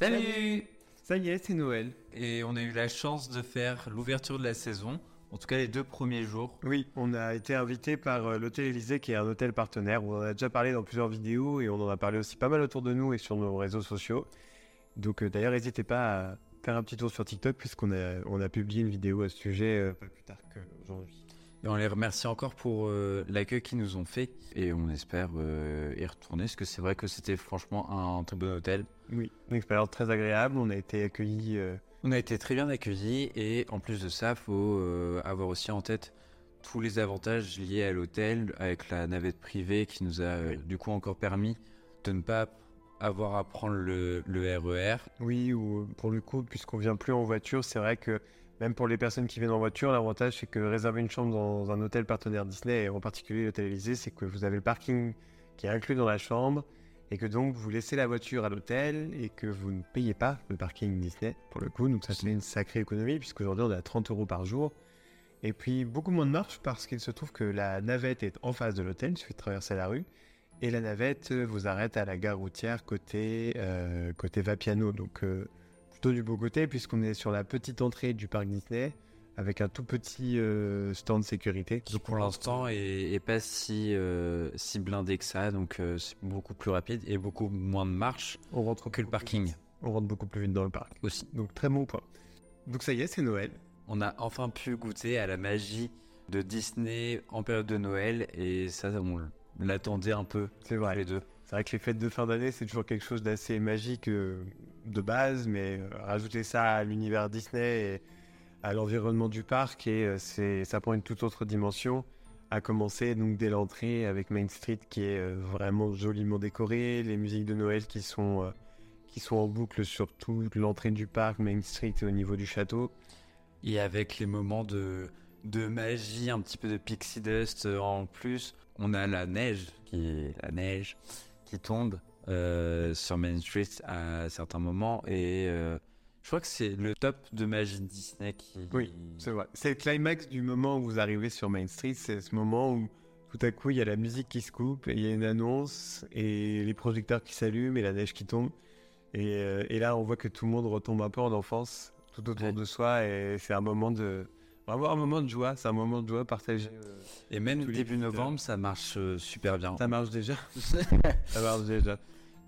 Salut Ça y est, c'est Noël. Et on a eu la chance de faire l'ouverture de la saison, en tout cas les deux premiers jours. Oui, on a été invité par euh, l'Hôtel Élysée, qui est un hôtel partenaire. On en a déjà parlé dans plusieurs vidéos et on en a parlé aussi pas mal autour de nous et sur nos réseaux sociaux. Donc euh, d'ailleurs, n'hésitez pas à faire un petit tour sur TikTok puisqu'on a, on a publié une vidéo à ce sujet euh, pas plus tard qu'aujourd'hui. Et on les remercie encore pour euh, l'accueil qu'ils nous ont fait. Et on espère euh, y retourner, parce que c'est vrai que c'était franchement un très bon hôtel. Oui, une expérience très agréable. On a été accueillis. euh, On a été très bien accueillis et en plus de ça, faut euh, avoir aussi en tête tous les avantages liés à l'hôtel avec la navette privée qui nous a euh, du coup encore permis de ne pas avoir à prendre le, le RER. Oui, ou pour le coup, puisqu'on vient plus en voiture, c'est vrai que même pour les personnes qui viennent en voiture, l'avantage c'est que réserver une chambre dans un hôtel partenaire Disney, et en particulier l'hôtel Élysée, c'est que vous avez le parking qui est inclus dans la chambre, et que donc vous laissez la voiture à l'hôtel, et que vous ne payez pas le parking Disney, pour le coup, donc ça fait une sacrée économie, puisqu'aujourd'hui on est à 30 euros par jour. Et puis beaucoup moins de marche, parce qu'il se trouve que la navette est en face de l'hôtel, il suffit de traverser la rue, et la navette euh, vous arrête à la gare routière côté, euh, côté Vapiano, donc euh, plutôt du beau côté, puisqu'on est sur la petite entrée du parc Disney, avec un tout petit euh, stand de sécurité. qui pour l'instant est, est pas si, euh, si blindé que ça, donc euh, c'est beaucoup plus rapide et beaucoup moins de marche on rentre que le parking vite. On rentre beaucoup plus vite dans le parc. aussi. Donc très bon point. Donc ça y est, c'est Noël. On a enfin pu goûter à la magie de Disney en période de Noël et ça, on l'attendait un peu C'est vrai. les deux. C'est vrai que les fêtes de fin d'année, c'est toujours quelque chose d'assez magique de base, mais euh, rajouter ça à l'univers Disney et à l'environnement du parc, et euh, c'est, ça prend une toute autre dimension. À commencer donc dès l'entrée avec Main Street qui est euh, vraiment joliment décorée, les musiques de Noël qui sont, qui sont en boucle sur toute l'entrée du parc, Main Street et au niveau du château. Et avec les moments de, de magie, un petit peu de pixie dust en plus, on a la neige, qui la neige, qui tombe euh, sur Main Street à certains moments. Et euh, je crois que c'est le top de magie Disney qui. Oui, C'est vrai. C'est le climax du moment où vous arrivez sur Main Street. C'est ce moment où tout à coup il y a la musique qui se coupe, et il y a une annonce et les projecteurs qui s'allument et la neige qui tombe. Et, euh, et là, on voit que tout le monde retombe un peu en enfance tout autour Ouais. de soi et c'est un moment de vraiment un moment de joie. C'est un moment de joie partagé. euh, Et même tous début novembre, ça marche euh, super bien. Ça marche déjà. Ça marche déjà.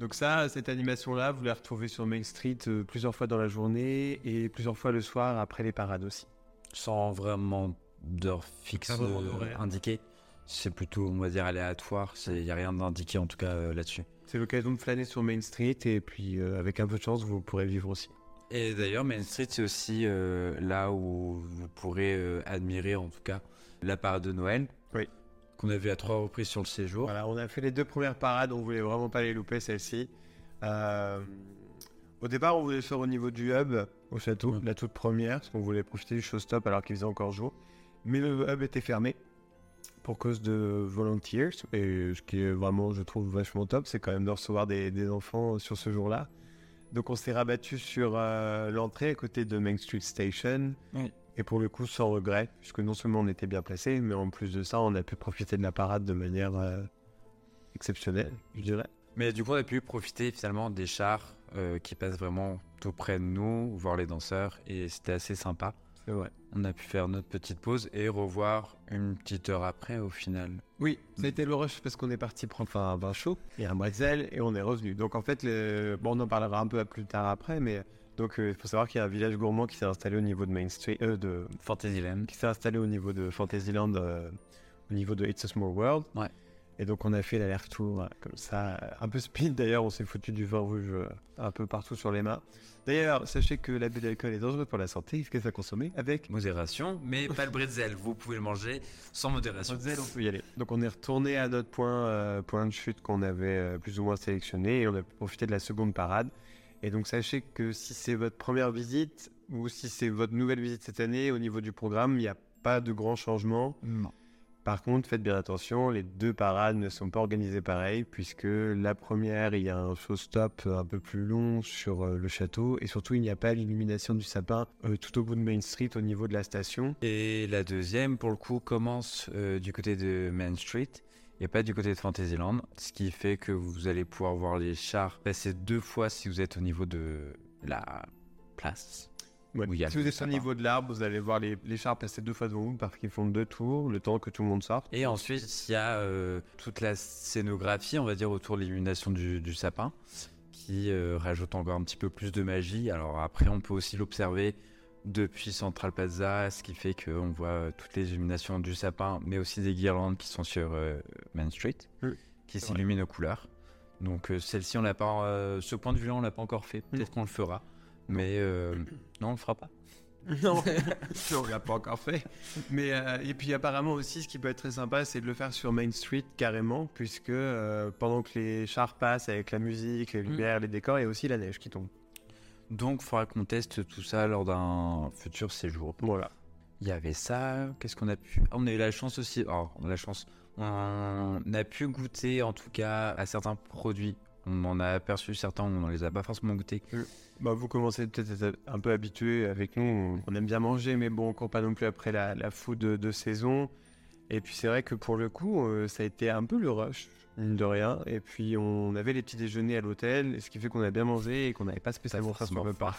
Donc ça, cette animation-là, vous la retrouvez sur Main Street euh, plusieurs fois dans la journée et plusieurs fois le soir après les parades aussi. Sans vraiment d'heure fixe euh, indiquée. C'est plutôt, on va dire, aléatoire. Il n'y a rien d'indiqué en tout cas euh, là-dessus. C'est l'occasion de flâner sur Main Street et puis euh, avec un peu de chance, vous pourrez vivre aussi. Et d'ailleurs, Main Street, c'est aussi euh, là où vous pourrez euh, admirer, en tout cas, la parade de Noël. Oui. Qu'on a vu à trois reprises sur le séjour. Voilà, on a fait les deux premières parades, on voulait vraiment pas les louper celle-ci. Euh, au départ, on voulait faire au niveau du hub au château, Ouais. la toute première, parce qu'on voulait profiter du showstop alors qu'il faisait encore jour. Mais le hub était fermé pour cause de volunteers, et ce qui est vraiment, je trouve, vachement top, c'est quand même de recevoir des, des enfants sur ce jour-là. Donc on s'est rabattu sur euh, l'entrée à côté de Main Street Station. Oui. Et pour le coup, sans regret, puisque non seulement on était bien placé, mais en plus de ça, on a pu profiter de la parade de manière euh, exceptionnelle, je dirais. Mais du coup, on a pu profiter finalement des chars euh, qui passent vraiment tout près de nous, voir les danseurs. Et c'était assez sympa. C'est vrai. On a pu faire notre petite pause et revoir une petite heure après au final. Oui, ça a été le rush parce qu'on est parti prendre un vin chaud et un bretzel et on est revenu. Donc en fait, le... bon, on en parlera un peu plus tard après, mais donc euh, il faut savoir qu'il y a un village gourmand qui s'est installé au niveau de Main Street, euh, de... Fantasyland. qui s'est installé au niveau de Fantasyland, euh, au niveau de It's a Small World. Ouais. Et donc on a fait l'aller-retour comme ça, euh, un peu speed d'ailleurs, on s'est foutu du vin rouge euh, un peu partout sur les mains. D'ailleurs, sachez que l'abus d'alcool est dangereux pour la santé, il faut ça consommer avec Modération, mais pas le bretzel. Vous pouvez le manger sans modération. Bretzel, on peut y aller. Donc on est retourné à notre point, euh, point de chute qu'on avait euh, plus ou moins sélectionné et on a pu profiter de la seconde parade. Et donc sachez que si c'est votre première visite ou si c'est votre nouvelle visite cette année, au niveau du programme, il n'y a pas de grands changements. Non. Par contre, faites bien attention, les deux parades ne sont pas organisées pareil, puisque la première, il y a un show-stop un peu plus long sur euh, le château, et surtout, il n'y a pas l'illumination du sapin euh, tout au bout de Main Street au niveau de la station. Et la deuxième, pour le coup, commence euh, du côté de Main Street et pas du côté de Fantasyland, ce qui fait que vous allez pouvoir voir les chars passer deux fois si vous êtes au niveau de la place. Ouais. Si vous êtes au niveau de l'arbre, vous allez voir les, les chars passer deux fois devant vous parce qu'ils font deux tours, le temps que tout le monde sorte. Et ensuite, il y a euh, toute la scénographie, on va dire, autour de l'illumination du, du sapin, qui euh, rajoute encore un petit peu plus de magie. Alors après, on peut aussi l'observer depuis Central Plaza, ce qui fait qu'on voit euh, toutes les illuminations du sapin, mais aussi des guirlandes qui sont sur euh, Main Street, Oui, qui s'illuminent aux couleurs. Donc euh, celle-ci, on l'a pas, euh, ce point de vue-là, on l'a pas encore fait. Peut-être qu'on le fera, mais euh, non, on le fera pas. Non, on l'a pas encore fait. Mais euh, et puis apparemment aussi, ce qui peut être très sympa, c'est de le faire sur Main Street carrément, puisque euh, pendant que les chars passent avec la musique, les lumières, les décors, il y a aussi la neige qui tombe. Donc, il faudra qu'on teste tout ça lors d'un futur séjour. Voilà. Il y avait ça, qu'est-ce qu'on a pu... Ah, on a eu la chance aussi, oh, on a la chance, on a pu goûter en tout cas à certains produits. On en a aperçu certains, on ne les a pas forcément goûtés. Bah, vous commencez peut-être à être un peu habitué avec nous. On- aime bien manger, mais bon, on pas non plus après la, la food de, de saison. Et puis c'est vrai que pour le coup, euh, ça a été un peu le rush, mine de rien. Et puis on avait les petits déjeuners à l'hôtel, ce qui fait qu'on a bien mangé et qu'on n'avait pas spécialement faim.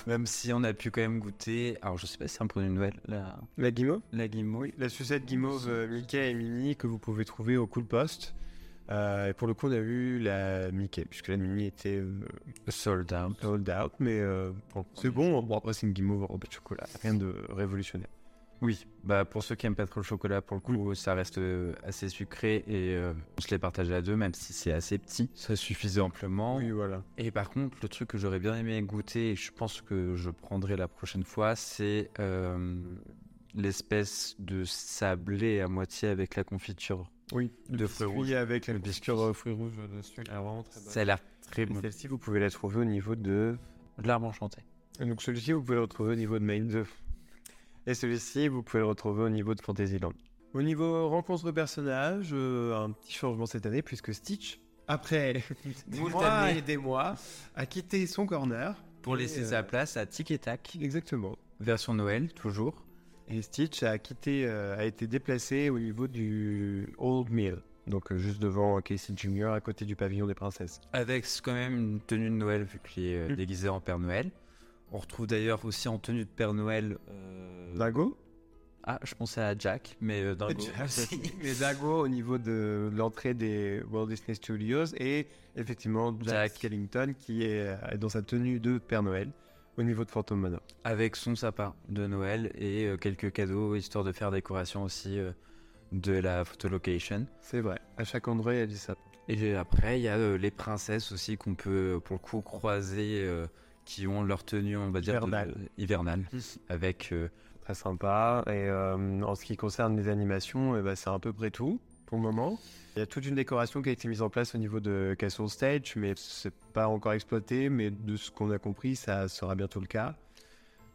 Même si on a pu quand même goûter, alors je sais pas si c'est un produit nouvelle, la, La guimauve? la guimauve. La sucette guimauve euh, Mickey et Minnie que vous pouvez trouver au Cool Post. Euh, et pour le coup, on a eu la Mickey, puisque la Minnie était euh, Sold out. sold out. Mais euh, c'est bon. Bon, après, c'est une guimauve enrobée de chocolat. Rien de révolutionnaire. Oui, bah pour ceux qui aiment pas trop le chocolat, pour le coup, ça reste euh, assez sucré et on se les partage à deux, même si c'est assez petit. Ça suffisait amplement. Oui, voilà. Et par contre, le truc que j'aurais bien aimé goûter, et je pense que je prendrai la prochaine fois, c'est l'espèce de sablé à moitié avec la confiture. Oui, de fruits rouges. avec la Le biscuit euh, fruits rouges dessus. Elle est vraiment très bonne. Ça a l'air très Et bon. Celle-ci, vous pouvez la trouver au niveau de. De l'arbre enchanté. Et donc celui-ci, vous pouvez le retrouver au niveau de Main 2. Et celui-ci, vous pouvez le retrouver au niveau de Fantasyland. Au niveau rencontre de personnages, euh, un petit changement cette année, puisque Stitch, après des mois et des mois, a quitté son corner. Pour laisser euh, sa place à Tic et Tac. Exactement. Version Noël, toujours. Et Stitch a quitté, euh, a été déplacé au niveau du Old Mill. Donc euh, juste devant Casey Jr. à côté du pavillon des princesses. Avec quand même une tenue de Noël, vu qu'il est euh, Mm. déguisé en Père Noël. On retrouve d'ailleurs aussi en tenue de Père Noël. euh, Dingo? Ah, je pensais à Jack, mais Dingo. Les Dago au niveau de l'entrée des Walt Disney Studios et effectivement Jack, Jack. Skellington qui est dans sa tenue de Père Noël au niveau de Phantom Manor. avec son sapin de Noël et euh, quelques cadeaux histoire de faire décoration aussi euh, de la photolocation. C'est vrai, à chaque endroit il y a du sapin. Et après, il y a euh, les princesses aussi qu'on peut pour le coup croiser qui ont leur tenue, on va dire, Hivernale. de- hivernale, avec euh, Très sympa. Et en ce qui concerne les animations, eh ben, c'est à peu près tout pour le moment. Il y a toute une décoration qui a été mise en place au niveau de Castle Stage, mais c'est pas encore exploité. Mais de ce qu'on a compris, ça sera bientôt le cas.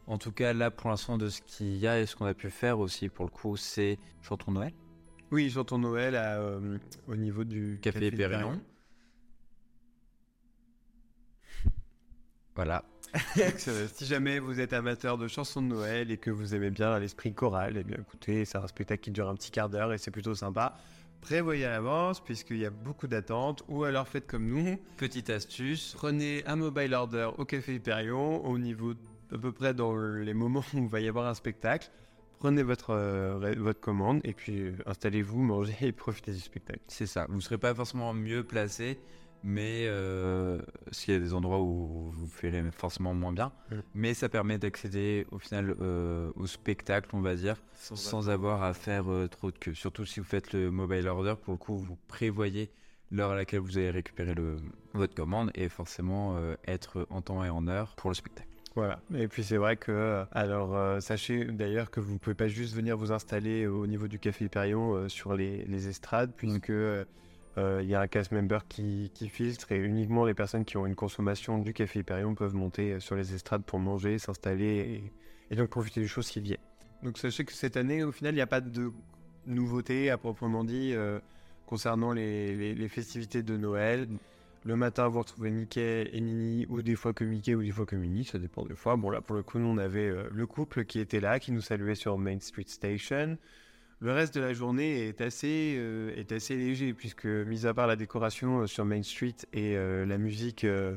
en tout cas là pour l'instant de ce qu'il y a et ce qu'on a pu faire aussi pour le coup, c'est Chantons Noël, Oui, j'entends Noël à, euh, au niveau du Café Pérignon. Voilà. Si jamais vous êtes amateur de chansons de Noël et que vous aimez bien l'esprit choral, eh bien écoutez, c'est un spectacle qui dure un petit quart d'heure et c'est plutôt sympa. Prévoyez à l'avance puisqu'il y a beaucoup d'attentes ou alors faites comme nous, Petite astuce, prenez un mobile order au Café Hyperion au niveau à peu près dans les moments où il va y avoir un spectacle. Prenez votre, euh, votre commande et puis euh, installez-vous, mangez et profitez du spectacle. c'est ça. Vous serez pas forcément mieux placé, mais euh, s'il y a des endroits où vous ferez forcément moins bien, Mm. mais ça permet d'accéder au final euh, au spectacle, on va dire, sans avoir à faire euh, trop de queue. Surtout si vous faites le mobile order, pour le coup, vous prévoyez l'heure à laquelle vous allez récupérer le, votre commande et forcément être en temps et en heure pour le spectacle. Voilà. Et puis c'est vrai que, alors euh, sachez d'ailleurs que vous ne pouvez pas juste venir vous installer au niveau du Café Hyperion euh, sur les, les estrades, puisque Euh, Il y a un cast member qui, filtre et uniquement les personnes qui ont une consommation du café Hyperion peuvent monter euh, sur les estrades pour manger, s'installer et, donc profiter du show s'ils viennent. Donc sachez que cette année, au final, il n'y a pas de nouveauté à proprement dit euh, concernant les, festivités de Noël. Le matin, vous retrouvez Mickey et Minnie, ou des fois que Mickey, ou des fois que Minnie, ça dépend des fois. Bon, là, pour le coup, nous, on avait euh, le couple qui était là, qui nous saluait sur Main Street Station. Le reste de la journée est assez, euh, est assez léger, puisque, mis à part la décoration euh, sur Main Street et euh, la musique euh,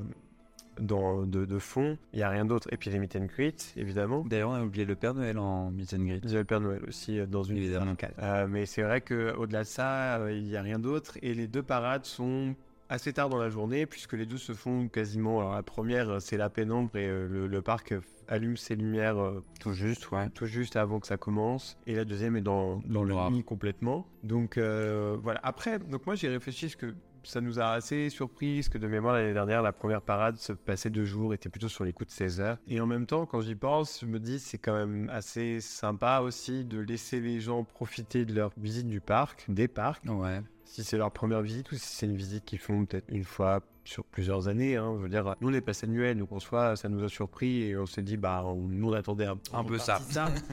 dans, de, de fond, il n'y a rien d'autre. Et puis les meet and greet, évidemment. D'ailleurs, on a oublié le Père Noël en meet and greet. Il y a le Père Noël aussi euh, dans une Évidemment. euh, mais c'est vrai qu'au-delà de ça, euh, il n'y a rien d'autre. Et les deux parades sont assez tard dans la journée, puisque les deux se font quasiment. Alors la première, euh, c'est la pénombre et euh, le, le parc euh, allume ses lumières euh, Tout juste, ouais. tout juste avant que ça commence. Et la deuxième est dans, dans le nuit complètement. Donc euh, voilà. Après, donc moi j'ai réfléchi parce que ça nous a assez surpris, parce que de mémoire l'année dernière, la première parade se passait deux jours, était plutôt sur les coups de 16 heures. Et en même temps, quand j'y pense, je me dis c'est quand même assez sympa aussi de laisser les gens profiter de leur visite du parc, des parcs, Ouais. Si c'est leur première visite ou si c'est une visite qu'ils font peut-être une fois sur plusieurs années. hein. Je veux dire, nous on est passé annuel, donc en soi ça nous a surpris et on s'est dit bah on, nous on attendait un, Un peu ça.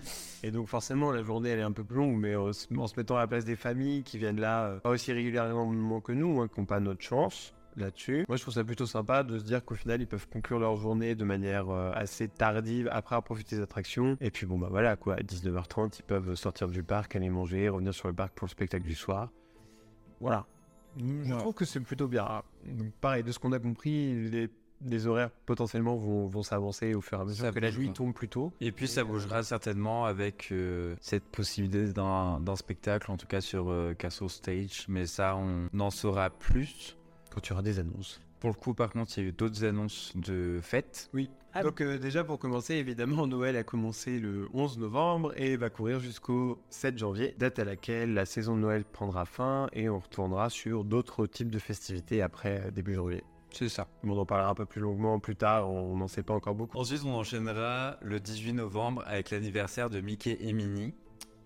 et donc forcément la journée elle est un peu plus longue, mais en se, en se mettant à la place des familles qui viennent là euh, pas aussi régulièrement que nous, hein, qui n'ont pas notre chance là-dessus. Moi je trouve ça plutôt sympa de se dire qu'au final ils peuvent conclure leur journée de manière euh, assez tardive après avoir profité des attractions. Et puis bon bah voilà quoi, à 19h30 ils peuvent sortir du parc, aller manger, revenir sur le parc pour le spectacle du soir. Voilà. Je trouve que c'est plutôt bien. Donc, pareil, de ce qu'on a compris, les, les horaires potentiellement vont, vont s'avancer au fur et à mesure Ça que la nuit tombe plus tôt. Et puis ça bougera certainement avec euh, cette possibilité d'un d'un spectacle, en tout cas sur euh, Castle Stage. Mais ça, on en saura plus. Quand tu auras des annonces. Pour le coup, par contre, il y a eu d'autres annonces de fêtes. Oui. Ah Donc euh, déjà pour commencer, évidemment, Noël a commencé le 11 novembre et va courir jusqu'au 7 janvier, date à laquelle la saison de Noël prendra fin et on retournera sur d'autres types de festivités après euh, début janvier. C'est ça. On en parlera un peu plus longuement plus tard, on n'en sait pas encore beaucoup. Ensuite, on enchaînera le 18 novembre avec l'anniversaire de Mickey et Minnie,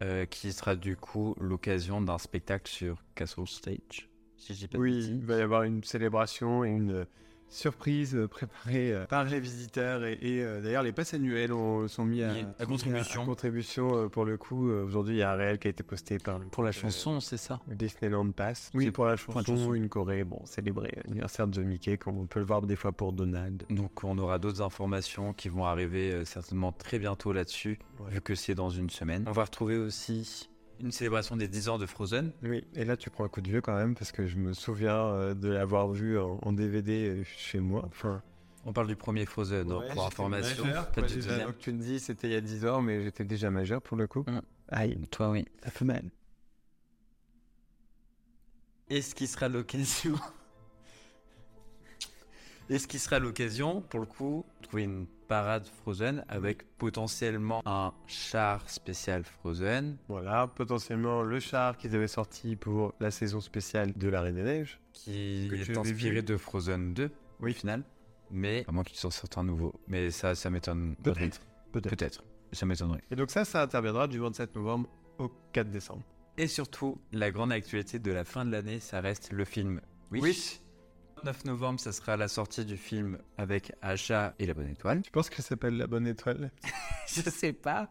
euh, qui sera du coup l'occasion d'un spectacle sur Castle Stage. Si je dis pas de Oui, il va y avoir une célébration et une euh, surprise euh, préparée euh, par les visiteurs et, et, euh, d'ailleurs les passes annuelles ont- sont mis à, contribution. à contribution, euh, pour le coup. Euh, Aujourd'hui, il y a un réel qui a été posté par le Pour la euh, chanson, c'est ça Disneyland Pass. Oui, pour la pour la chanson, chanson. une Corée, bon, célébrer l'anniversaire de Mickey, comme on peut le voir des fois pour Donald. Donc on aura d'autres informations qui vont arriver euh, certainement très bientôt là-dessus, Ouais. vu que c'est dans une semaine. On va retrouver aussi une célébration des 10 ans de Frozen. Oui, et là tu prends un coup de vieux quand même, parce que je me souviens euh, de l'avoir vu en, en DVD euh, chez moi. Enfin, On parle du premier Frozen, donc, pour information. Pas du deuxième. donc tu me dis c'était il y a 10 ans, mais j'étais déjà majeur pour le coup. Mm. Aïe, Toi, oui. ça fait mal. Est-ce qui sera l'occasion Est-ce qui sera l'occasion, pour le coup, de trouver une parade Frozen avec potentiellement un char spécial Frozen Voilà, potentiellement le char qu'ils avaient sorti pour la saison spéciale de la Reine des Neiges. qui Que est inspiré vu. de Frozen 2, oui, final. Mais à moins qu'ils en sortent un nouveau. Mais ça, ça m'étonne. Peut-être. Peut-être. Peut-être. Ça m'étonnerait. Et donc ça, ça interviendra du 27 novembre au 4 décembre. Et surtout, la grande actualité de la fin de l'année, ça reste le film Wish. Wish. 9 novembre, ça sera la sortie du film avec Acha et la bonne étoile. Tu penses qu'elle s'appelle la bonne étoile? Je sais pas.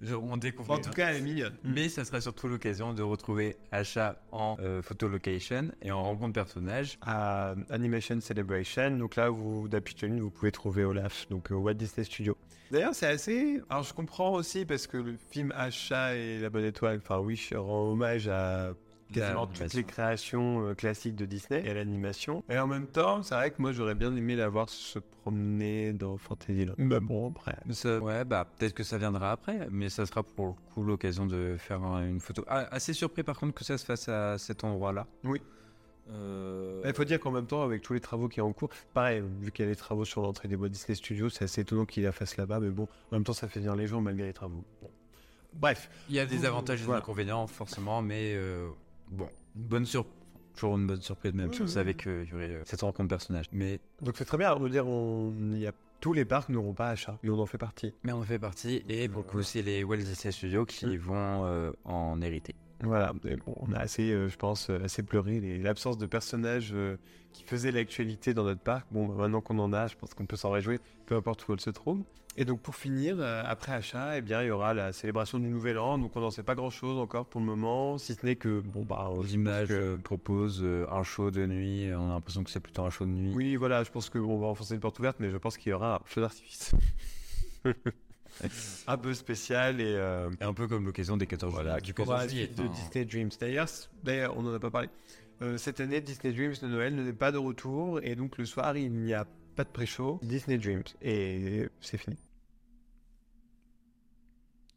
Je- on découvre. cas, elle est mignonne. Mais ça sera surtout l'occasion de retrouver Acha en euh, photo location et en rencontre personnage. à Animation Celebration. Donc là, vous d'habitude, vous pouvez trouver Olaf, donc au Walt Disney Studio. D'ailleurs, c'est assez. Alors, je comprends aussi parce que le film Achat et la bonne étoile, enfin Wish, rend hommage à quasiment toutes les créations euh, classiques de Disney et l'animation. Et en même temps, c'est vrai que moi, j'aurais bien aimé la voir se promener dans Fantasyland. Mais bon, après. Ça- ouais, bah peut-être que ça viendra après, mais ça sera pour le coup l'occasion de faire un- une photo. Ah, assez surpris par contre que ça se fasse à cet endroit-là. Oui. Euh, Il faut dire qu'en même temps, avec tous les travaux qui sont en cours, pareil, vu qu'il y a les travaux sur l'entrée des Walt Disney Studios, c'est assez étonnant qu'il la fasse là-bas, mais bon, en même temps, ça fait venir les gens malgré les travaux. Bref, Il y a des avantages et des Voilà. inconvénients forcément, mais euh, bon, une bonne surprise. Toujours une bonne surprise même savait qu'il y aurait euh, cette rencontre personnage. Mais, donc c'est très bien. On dire, on... il y a... tous les parcs n'auront pas achat, et on en fait partie. mais on en fait partie et pour le coup c'est les Walt Disney Studios qui Mm. vont euh, en hériter. Voilà, mais bon, on a assez, euh, je pense, euh, assez pleuré les- l'absence de personnages euh, qui faisaient l'actualité dans notre parc. Bon, bah, maintenant qu'on en a, je pense qu'on peut s'en réjouir, peu importe où elle se trouve. Et donc pour finir, euh, après achat, eh bien, il y aura la célébration du Nouvel An. Donc on n'en sait pas grand-chose encore pour le moment, si ce n'est que, bon, bah, L'image que- euh, propose un show de nuit. On a l'impression que c'est plutôt un show de nuit. Oui, voilà, je pense qu'on va enfoncer une porte ouverte, mais je pense qu'il y aura un feu d'artifice. un peu spécial et... euh, Et un peu comme l'occasion des 14 Voilà, Du pourra 14 juillet, suite de Disney Dreams. D'ailleurs, d'ailleurs, on n'en a pas parlé. Euh, cette année, Disney Dreams de Noël n'est pas de retour et donc le soir, il n'y a pas de pré-show. Disney Dreams et c'est fini.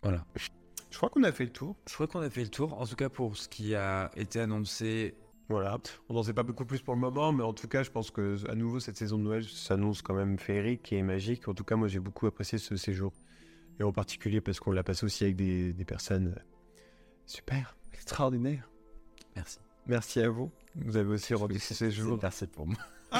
Voilà. Je crois qu'on a fait le tour. Je crois qu'on a fait le tour. En tout cas, pour ce qui a été annoncé, Voilà, on n'en sait pas beaucoup plus pour le moment, mais en tout cas, je pense que à nouveau cette saison de Noël s'annonce quand même féerique et magique. En tout cas, moi, j'ai beaucoup apprécié ce séjour et en particulier parce qu'on l'a passé aussi avec des, des personnes super, extraordinaires. merci. Merci à vous. Vous avez aussi rendu ce séjour. Merci pour moi.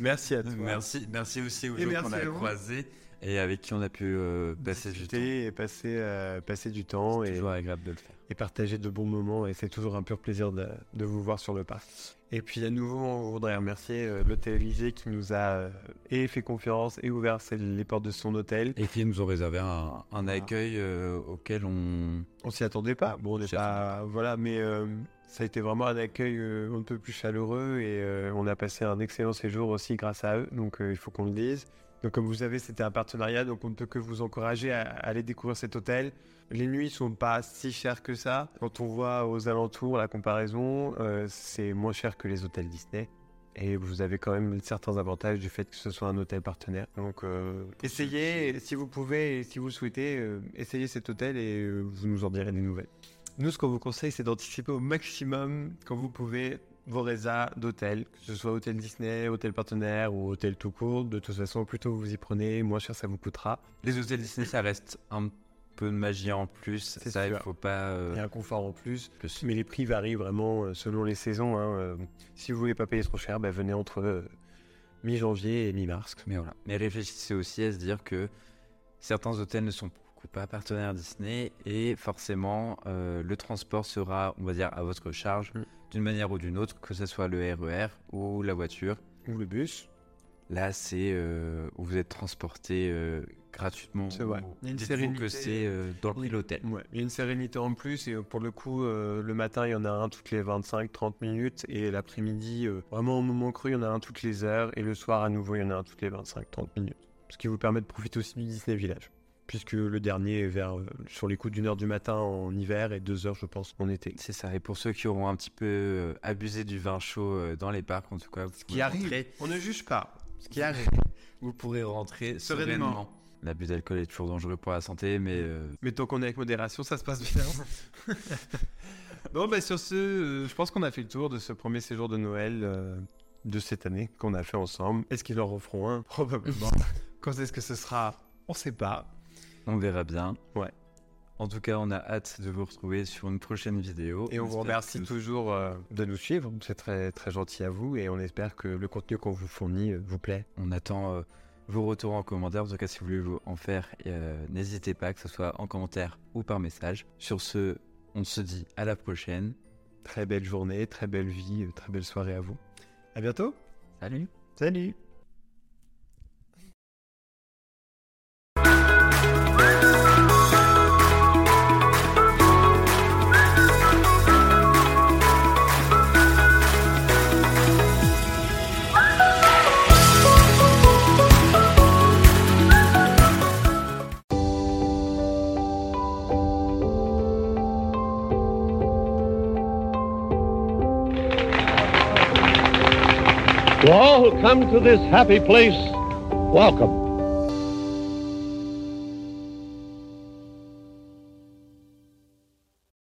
Merci à toi. Merci, merci aussi aux Et gens qu'on a croisés et avec qui on a pu euh, passer du temps. et passer, euh, passer du temps C'est et, toujours agréable de le faire. et partager de bons moments. Et c'est toujours un pur plaisir de, de vous voir sur le parc. Et puis à nouveau, on voudrait remercier euh, l'hôtel Élysée qui nous a euh, et fait confiance et ouvert les portes de son hôtel. Et qui nous ont réservé un, un accueil euh, auquel on. On s'y attendait pas. Bon, on n'est pas. Voilà, mais euh, ça a été vraiment un accueil euh, un peu plus chaleureux et euh, on a passé un excellent séjour aussi grâce à eux. Donc euh, il faut qu'on le dise. Donc comme vous savez, c'était un partenariat, donc on ne peut que vous encourager à, à aller découvrir cet hôtel. Les nuits sont pas si chères que ça. Quand on voit aux alentours la comparaison, euh, c'est moins cher que les hôtels Disney. Et vous avez quand même certains avantages du fait que ce soit un hôtel partenaire. Donc euh, essayez, si vous pouvez et si vous le souhaitez, euh, essayez cet hôtel et vous nous en direz des nouvelles. Nous, ce qu'on vous conseille, c'est d'anticiper au maximum, quand vous pouvez, vos résas d'hôtel, que ce soit hôtel Disney, hôtel partenaire ou hôtel tout court. De toute façon, plus tôt vous y prenez, moins cher ça vous coûtera. Les hôtels Disney, ça reste un peu de magie en plus. Ça, il sûr. faut pas. euh, Il y a un confort en plus. plus. Mais les prix varient vraiment euh, selon les saisons. hein, euh. Si vous voulez pas payer trop cher, bah, venez entre euh, mi-janvier et mi-mars. Mais voilà. Mais réfléchissez aussi à se dire que certains hôtels ne sont beaucoup pas partenaires Disney et forcément euh, le transport sera, on va dire, à votre charge Mm. d'une manière ou d'une autre, que ce soit le RER ou la voiture. Ou le bus. Là, c'est euh, où vous êtes transporté euh, gratuitement. C'est vrai. Ou- Il y a une sérénité. que c'est euh, dans le l'hôtel. Ouais, il y a une sérénité en plus et pour le coup, euh, le matin, il y en a un toutes les 25-30 minutes et l'après-midi, euh, vraiment au moment cru, il y en a un toutes les heures et le soir, à nouveau, il y en a un toutes les 25-30 minutes. Ce qui vous permet de profiter aussi du Disney Village. Puisque le dernier est vers, euh, sur les coups d'une heure du matin en hiver et deux heures, je pense, en été. C'est ça. Et pour ceux qui auront un petit peu euh, abusé du vin chaud euh, dans les parcs, en tout cas, Ce qui arrive, rentrer- on ne juge pas. Ce qui arrive. vous pourrez rentrer Sereinement. sereinement. L'abus d'alcool est toujours dangereux pour la santé, mais euh, Mais tant qu'on est avec modération, ça se passe bien. bon, bah sur ce, euh, je pense qu'on a fait le tour de ce premier séjour de Noël euh, de cette année qu'on a fait ensemble. Est-ce qu'ils en referont un? Probablement. Quand est-ce que ce sera? On sait pas. On verra bien. Ouais. En tout cas, on a hâte de vous retrouver sur une prochaine vidéo. Et on vous remercie que- toujours euh, de nous suivre. C'est très, très gentil à vous et on espère que le contenu qu'on vous fournit euh, vous plaît. On attend euh, vos retours en commentaire. En tout cas, si vous voulez vous en faire, n'hésitez pas, que ce soit en commentaire ou par message. Sur ce, on se dit à la prochaine. Très belle journée, très belle vie, très belle soirée à vous. À bientôt. Salut Salut. Come to this happy place, welcome.